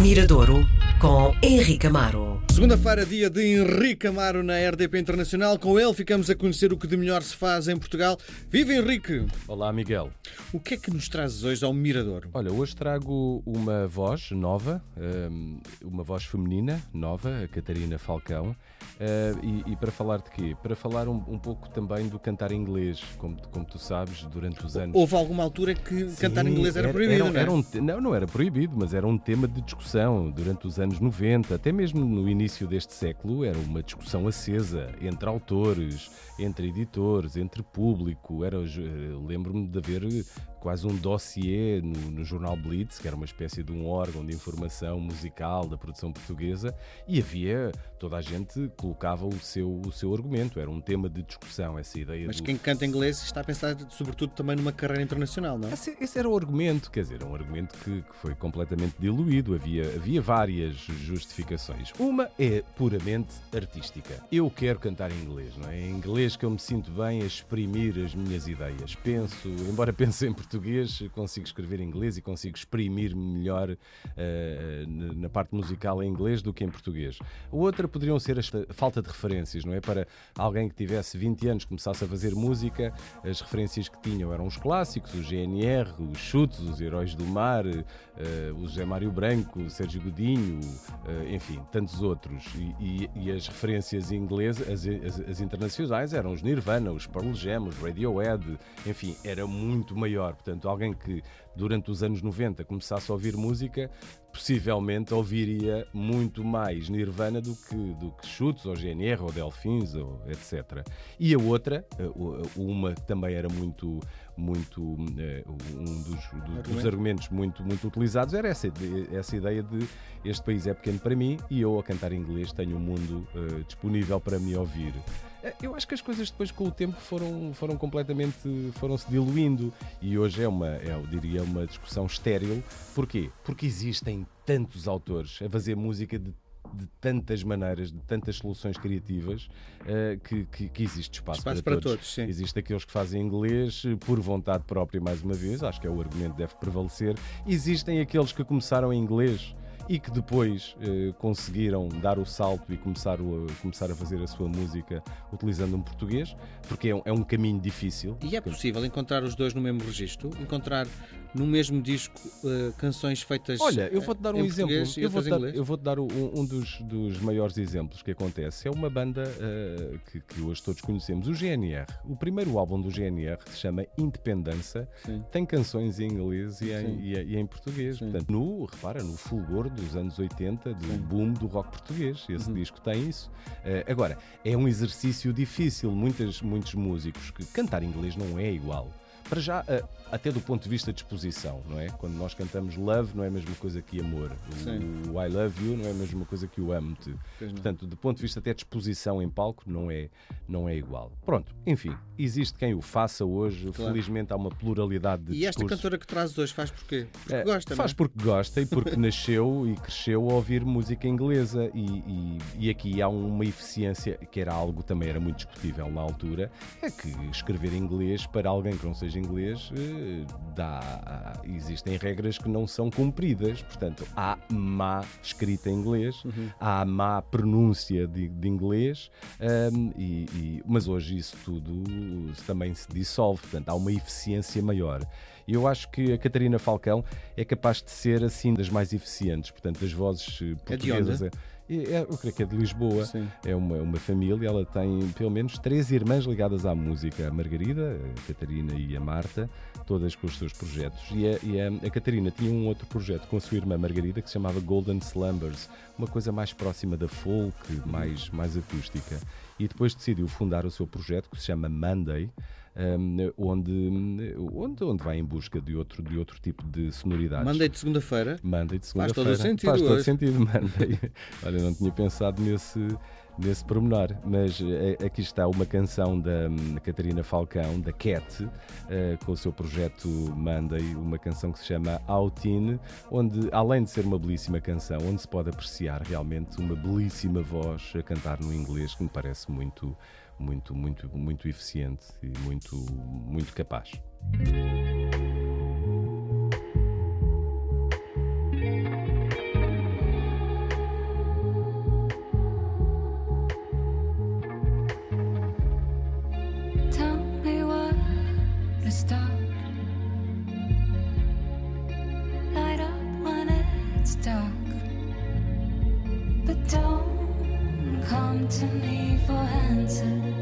Miradouro com Henrique Amaro. Segunda-feira, dia de Henrique Amaro na RDP Internacional. Com ele ficamos a conhecer o que de melhor se faz em Portugal. Viva Henrique! Olá, Miguel. O que é que nos trazes hoje ao Miradouro? Olha, hoje trago uma voz nova, hum, uma voz feminina nova, a Catarina Falcão. Uh, e, e, para falar de quê? Para falar um, um, pouco também do cantar inglês, como, como tu sabes, durante os anos. Houve alguma altura que Sim, cantar inglês era, era proibido, era, não, é? era um, não, não era proibido, mas era um tema de discussão durante os anos 90, até mesmo no início deste século, era uma discussão acesa entre autores, entre editores, entre público. Era, lembro-me de haver quase um dossiê no, no, jornal Blitz, que era uma espécie de um órgão de informação musical da produção portuguesa, e havia toda a gente colocava o seu, o seu argumento, era um tema de discussão essa ideia. Mas do... quem canta inglês está a pensar sobretudo também numa carreira internacional, não? Esse, esse era o argumento, quer dizer, um argumento que, que foi completamente diluído, havia, havia várias justificações. Uma é puramente artística. Eu quero cantar em inglês, não é? Em inglês que eu me sinto bem a exprimir as minhas ideias. Penso, embora pense em português, consigo escrever em inglês e consigo exprimir-me melhor uh, na parte musical em inglês do que em português. Outra poderiam ser a falta de referências, não é? Para alguém que tivesse 20 anos, começasse a fazer música, as referências que tinham eram os clássicos, o GNR, os Chutes, os Heróis do Mar, uh, o José Mário Branco, o Sérgio Godinho, uh, enfim, tantos outros. E, e, e as referências inglesas, as, as, as, internacionais, eram os Nirvana, os Pearl Jam, os Radiohead, enfim, era muito maior. Portanto, alguém que durante os anos 90 começasse a ouvir música, possivelmente ouviria muito mais Nirvana do que, do que Chutes, ou GNR, ou Delfins, ou etc. E a outra, uma que também era muito, muito eh, um dos, dos argumentos muito, muito utilizados, era essa, essa ideia de este país é pequeno para mim e eu a cantar inglês tenho um mundo uh, disponível para me ouvir. Eh, eu acho que as coisas depois com o tempo foram, foram completamente foram se diluindo e hoje é uma, é, eu diria, uma discussão estéril. Porquê? Porque existem tantos autores a fazer música de de tantas maneiras, de tantas soluções criativas, uh, que, que, que, existe espaço, espaço para, para todos. todos existe aqueles que fazem inglês por vontade própria, mais uma vez, acho que é o argumento que deve prevalecer. Existem aqueles que começaram em inglês e que depois eh, conseguiram dar o salto e começar, o, começar a fazer a sua música utilizando um português, porque é um, é um caminho difícil. E é possível encontrar os dois no mesmo registro? Encontrar no mesmo disco uh, canções feitas Olha, eu vou-te dar um exemplo. Eu vou-te dar, eu vou dar um, um dos, dos, maiores exemplos que acontece. É uma banda uh, que, que, hoje todos conhecemos, o GNR. O primeiro álbum do GNR se chama Independência. Tem canções em inglês e em, e, e em, português. Sim. Portanto, no, repara, no fulgor dos anos 80, do boom do rock português. Esse uhum. disco tem isso. Uh, agora, é um exercício difícil. Muitas, muitos músicos que cantar inglês não é igual. Para já, até do ponto de vista de exposição, não é? Quando nós cantamos love, não é a mesma coisa que amor. O, o I love you não é a mesma coisa que o amo-te. Portanto, do ponto de vista até de exposição em palco, não é, não é igual. Pronto, enfim, existe quem o faça hoje. Claro. Felizmente há uma pluralidade de E esta cantora que traz hoje faz porquê? Porque é, gosta, Faz não é? porque gosta e porque nasceu e cresceu a ouvir música inglesa. E, e, e aqui há uma eficiência que era algo também era muito discutível na altura, é que escrever inglês para alguém que não seja inglês eh, dá, existem regras que não são cumpridas. Portanto, há má escrita em inglês, uhum. há má pronúncia de, de inglês, um, e, e, mas hoje isso tudo também se dissolve. Portanto, há uma eficiência maior. E eu acho que a Catarina Falcão é capaz de ser assim das mais eficientes. Portanto, das vozes eh, portuguesas. É é, eu creio que é de Lisboa. Sim. É uma, uma família, ela tem pelo menos três irmãs ligadas à música: a Margarida, a Catarina e a Marta, todas com os seus projetos. E, a, e a, a Catarina tinha um outro projeto com a sua irmã Margarida que se chamava Golden Slumbers, uma coisa mais próxima da folk, mais, mais acústica. E depois decidiu fundar o seu projeto que se chama Monday um, onde, onde, onde vai em busca de outro, de outro tipo de sonoridades. Mandei de segunda-feira. Mandei de segunda-feira. Faz todo o sentido. Faz todo o sentido, mandei. Olha, não tinha pensado nesse, nesse pormenor, mas é, aqui está uma canção da hum, Catarina Falcão, da Cat, uh, com o seu projeto Mandei, uma canção que se chama Outin, onde, além de ser uma belíssima canção, onde se pode apreciar realmente uma belíssima voz a cantar no inglês, que me parece muito muito, muito, muito eficiente e muito, muito capaz. dark to me for answers.